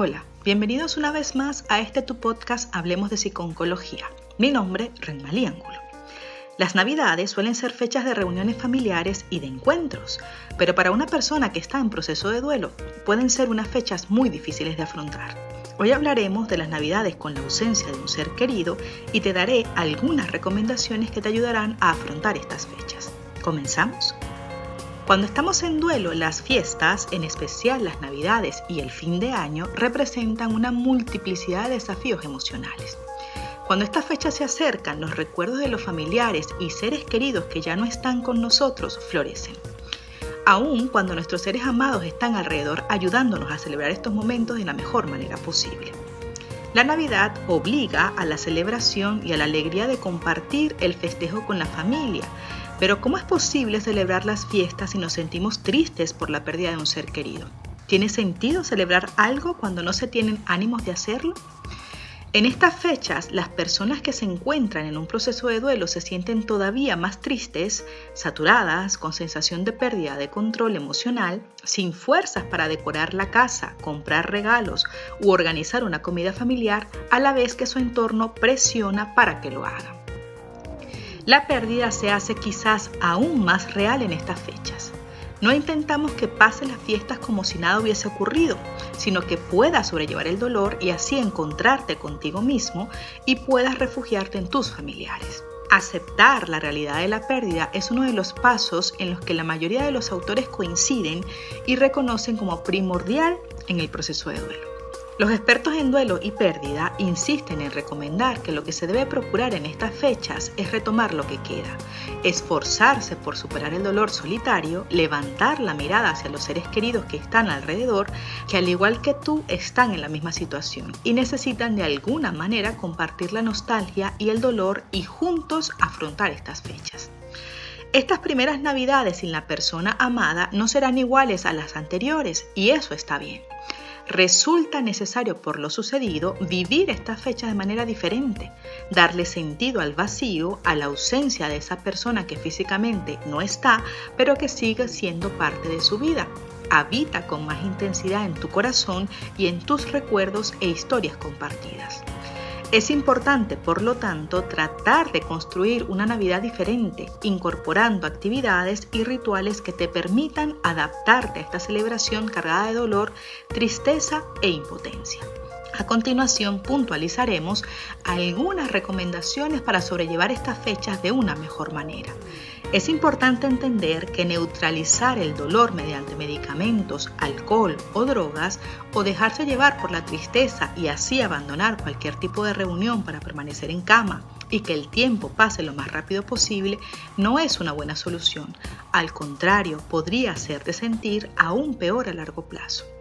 Hola, bienvenidos una vez más a este tu podcast Hablemos de Psiconcología. Mi nombre, Renmalí Ángulo. Las navidades suelen ser fechas de reuniones familiares y de encuentros, pero para una persona que está en proceso de duelo pueden ser unas fechas muy difíciles de afrontar. Hoy hablaremos de las navidades con la ausencia de un ser querido y te daré algunas recomendaciones que te ayudarán a afrontar estas fechas. ¿Comenzamos? Cuando estamos en duelo, las fiestas, en especial las navidades y el fin de año, representan una multiplicidad de desafíos emocionales. Cuando estas fechas se acercan, los recuerdos de los familiares y seres queridos que ya no están con nosotros florecen. Aún cuando nuestros seres amados están alrededor ayudándonos a celebrar estos momentos de la mejor manera posible. La Navidad obliga a la celebración y a la alegría de compartir el festejo con la familia. Pero ¿cómo es posible celebrar las fiestas si nos sentimos tristes por la pérdida de un ser querido? ¿Tiene sentido celebrar algo cuando no se tienen ánimos de hacerlo? En estas fechas, las personas que se encuentran en un proceso de duelo se sienten todavía más tristes, saturadas, con sensación de pérdida de control emocional, sin fuerzas para decorar la casa, comprar regalos u organizar una comida familiar, a la vez que su entorno presiona para que lo hagan. La pérdida se hace quizás aún más real en estas fechas. No intentamos que pasen las fiestas como si nada hubiese ocurrido, sino que puedas sobrellevar el dolor y así encontrarte contigo mismo y puedas refugiarte en tus familiares. Aceptar la realidad de la pérdida es uno de los pasos en los que la mayoría de los autores coinciden y reconocen como primordial en el proceso de duelo. Los expertos en duelo y pérdida insisten en recomendar que lo que se debe procurar en estas fechas es retomar lo que queda, esforzarse por superar el dolor solitario, levantar la mirada hacia los seres queridos que están alrededor, que al igual que tú están en la misma situación y necesitan de alguna manera compartir la nostalgia y el dolor y juntos afrontar estas fechas. Estas primeras navidades sin la persona amada no serán iguales a las anteriores y eso está bien resulta necesario por lo sucedido vivir esta fecha de manera diferente, darle sentido al vacío, a la ausencia de esa persona que físicamente no está, pero que sigue siendo parte de su vida. Habita con más intensidad en tu corazón y en tus recuerdos e historias compartidas. Es importante, por lo tanto, tratar de construir una Navidad diferente, incorporando actividades y rituales que te permitan adaptarte a esta celebración cargada de dolor, tristeza e impotencia. A continuación puntualizaremos algunas recomendaciones para sobrellevar estas fechas de una mejor manera. Es importante entender que neutralizar el dolor mediante medicamentos, alcohol o drogas o dejarse llevar por la tristeza y así abandonar cualquier tipo de reunión para permanecer en cama y que el tiempo pase lo más rápido posible no es una buena solución. Al contrario, podría hacerte sentir aún peor a largo plazo.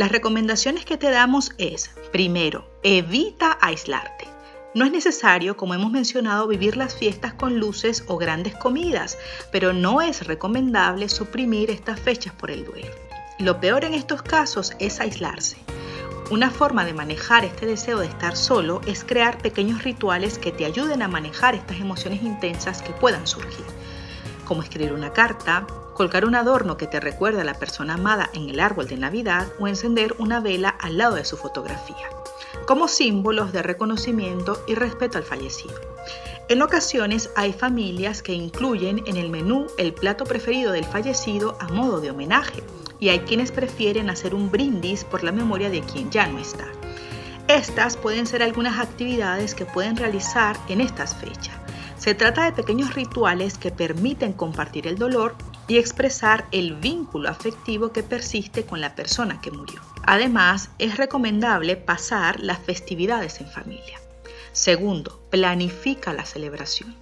Las recomendaciones que te damos es, primero, evita aislarte. No es necesario, como hemos mencionado, vivir las fiestas con luces o grandes comidas, pero no es recomendable suprimir estas fechas por el duelo. Lo peor en estos casos es aislarse. Una forma de manejar este deseo de estar solo es crear pequeños rituales que te ayuden a manejar estas emociones intensas que puedan surgir, como escribir una carta, colgar un adorno que te recuerde a la persona amada en el árbol de Navidad o encender una vela al lado de su fotografía como símbolos de reconocimiento y respeto al fallecido. En ocasiones hay familias que incluyen en el menú el plato preferido del fallecido a modo de homenaje y hay quienes prefieren hacer un brindis por la memoria de quien ya no está. Estas pueden ser algunas actividades que pueden realizar en estas fechas. Se trata de pequeños rituales que permiten compartir el dolor y expresar el vínculo afectivo que persiste con la persona que murió. Además, es recomendable pasar las festividades en familia. Segundo, planifica la celebración.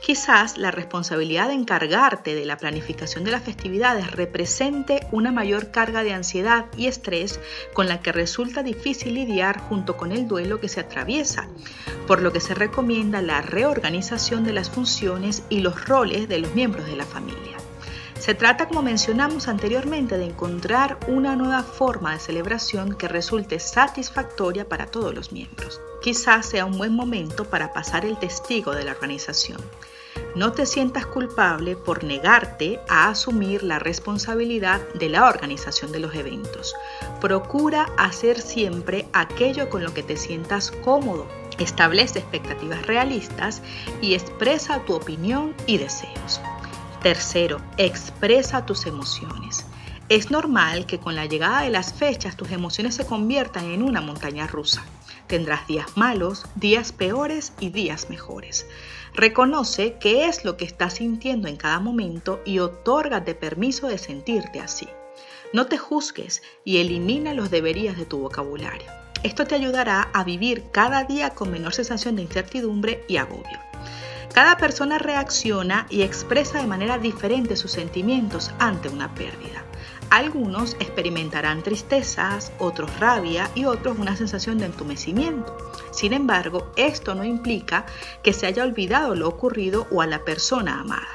Quizás la responsabilidad de encargarte de la planificación de las festividades represente una mayor carga de ansiedad y estrés con la que resulta difícil lidiar junto con el duelo que se atraviesa, por lo que se recomienda la reorganización de las funciones y los roles de los miembros de la familia. Se trata, como mencionamos anteriormente, de encontrar una nueva forma de celebración que resulte satisfactoria para todos los miembros. Quizás sea un buen momento para pasar el testigo de la organización. No te sientas culpable por negarte a asumir la responsabilidad de la organización de los eventos. Procura hacer siempre aquello con lo que te sientas cómodo. Establece expectativas realistas y expresa tu opinión y deseos. Tercero, expresa tus emociones. Es normal que con la llegada de las fechas tus emociones se conviertan en una montaña rusa. Tendrás días malos, días peores y días mejores. Reconoce qué es lo que estás sintiendo en cada momento y otórgate permiso de sentirte así. No te juzgues y elimina los deberías de tu vocabulario. Esto te ayudará a vivir cada día con menor sensación de incertidumbre y agobio. Cada persona reacciona y expresa de manera diferente sus sentimientos ante una pérdida. Algunos experimentarán tristezas, otros rabia y otros una sensación de entumecimiento. Sin embargo, esto no implica que se haya olvidado lo ocurrido o a la persona amada.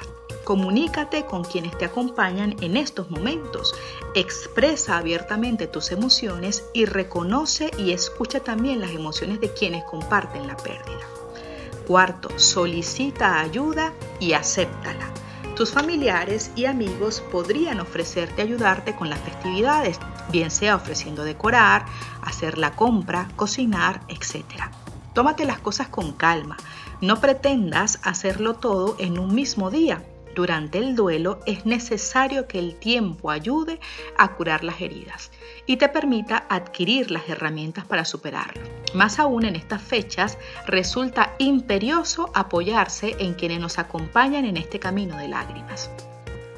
Comunícate con quienes te acompañan en estos momentos. Expresa abiertamente tus emociones y reconoce y escucha también las emociones de quienes comparten la pérdida. Cuarto, solicita ayuda y acéptala. Tus familiares y amigos podrían ofrecerte ayudarte con las festividades, bien sea ofreciendo decorar, hacer la compra, cocinar, etc. Tómate las cosas con calma. No pretendas hacerlo todo en un mismo día. Durante el duelo es necesario que el tiempo ayude a curar las heridas y te permita adquirir las herramientas para superarlo. Más aún en estas fechas resulta imperioso apoyarse en quienes nos acompañan en este camino de lágrimas.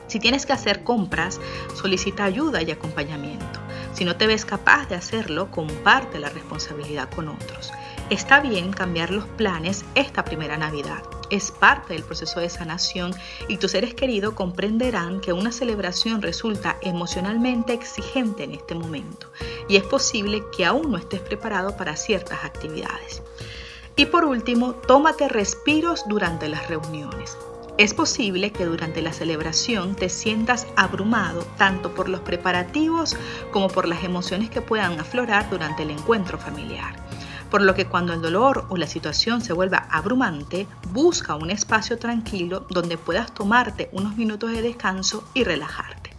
Si tienes que hacer compras, solicita ayuda y acompañamiento. Si no te ves capaz de hacerlo, comparte la responsabilidad con otros. Está bien cambiar los planes esta primera Navidad es parte del proceso de sanación y tus seres queridos comprenderán que una celebración resulta emocionalmente exigente en este momento y es posible que aún no estés preparado para ciertas actividades. Y por último, tómate respiros durante las reuniones. Es posible que durante la celebración te sientas abrumado tanto por los preparativos como por las emociones que puedan aflorar durante el encuentro familiar por lo que cuando el dolor o la situación se vuelva abrumante, busca un espacio tranquilo donde puedas tomarte unos minutos de descanso y relajarte.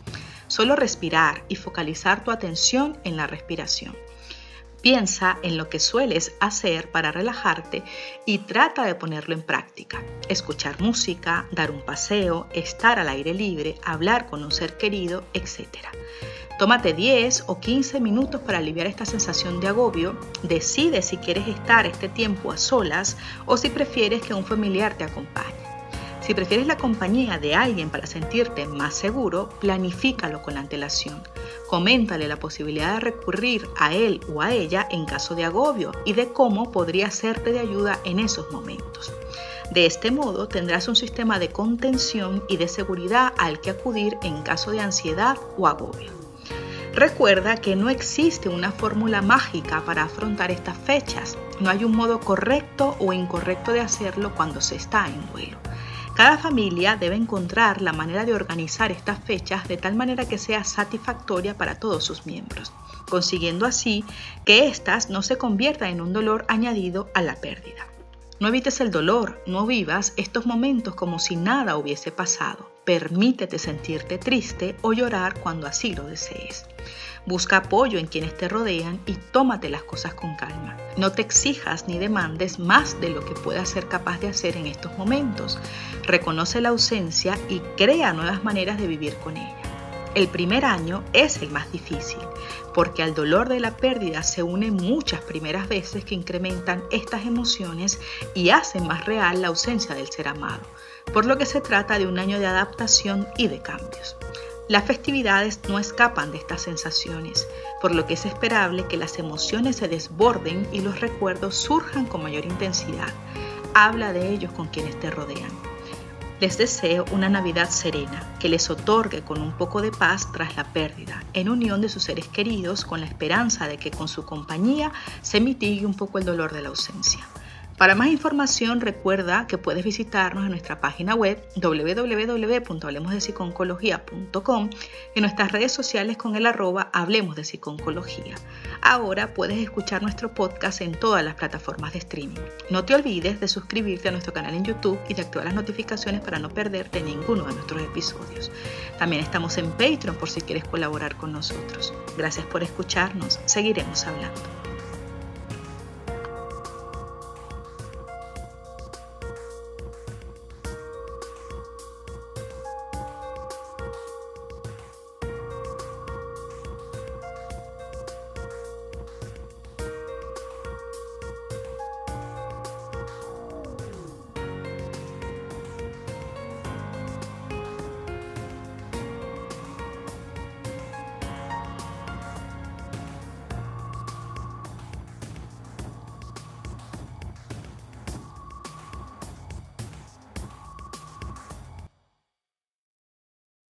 Solo respirar y focalizar tu atención en la respiración. Piensa en lo que sueles hacer para relajarte y trata de ponerlo en práctica. Escuchar música, dar un paseo, estar al aire libre, hablar con un ser querido, etc. Tómate 10 o 15 minutos para aliviar esta sensación de agobio. Decide si quieres estar este tiempo a solas o si prefieres que un familiar te acompañe. Si prefieres la compañía de alguien para sentirte más seguro, planifícalo con antelación. Coméntale la posibilidad de recurrir a él o a ella en caso de agobio y de cómo podría serte de ayuda en esos momentos. De este modo tendrás un sistema de contención y de seguridad al que acudir en caso de ansiedad o agobio. Recuerda que no existe una fórmula mágica para afrontar estas fechas. No hay un modo correcto o incorrecto de hacerlo cuando se está en duelo. Cada familia debe encontrar la manera de organizar estas fechas de tal manera que sea satisfactoria para todos sus miembros, consiguiendo así que éstas no se conviertan en un dolor añadido a la pérdida. No evites el dolor, no vivas estos momentos como si nada hubiese pasado. Permítete sentirte triste o llorar cuando así lo desees. Busca apoyo en quienes te rodean y tómate las cosas con calma. No te exijas ni demandes más de lo que puedas ser capaz de hacer en estos momentos. Reconoce la ausencia y crea nuevas maneras de vivir con ella. El primer año es el más difícil, porque al dolor de la pérdida se unen muchas primeras veces que incrementan estas emociones y hacen más real la ausencia del ser amado, por lo que se trata de un año de adaptación y de cambios. Las festividades no escapan de estas sensaciones, por lo que es esperable que las emociones se desborden y los recuerdos surjan con mayor intensidad. Habla de ellos con quienes te rodean. Les deseo una Navidad serena, que les otorgue con un poco de paz tras la pérdida, en unión de sus seres queridos, con la esperanza de que con su compañía se mitigue un poco el dolor de la ausencia. Para más información recuerda que puedes visitarnos en nuestra página web www.hablemosdepsiconcología.com en nuestras redes sociales con el arroba Hablemos de Psiconcología. Ahora puedes escuchar nuestro podcast en todas las plataformas de streaming. No te olvides de suscribirte a nuestro canal en YouTube y de activar las notificaciones para no perderte ninguno de nuestros episodios. También estamos en Patreon por si quieres colaborar con nosotros. Gracias por escucharnos. Seguiremos hablando.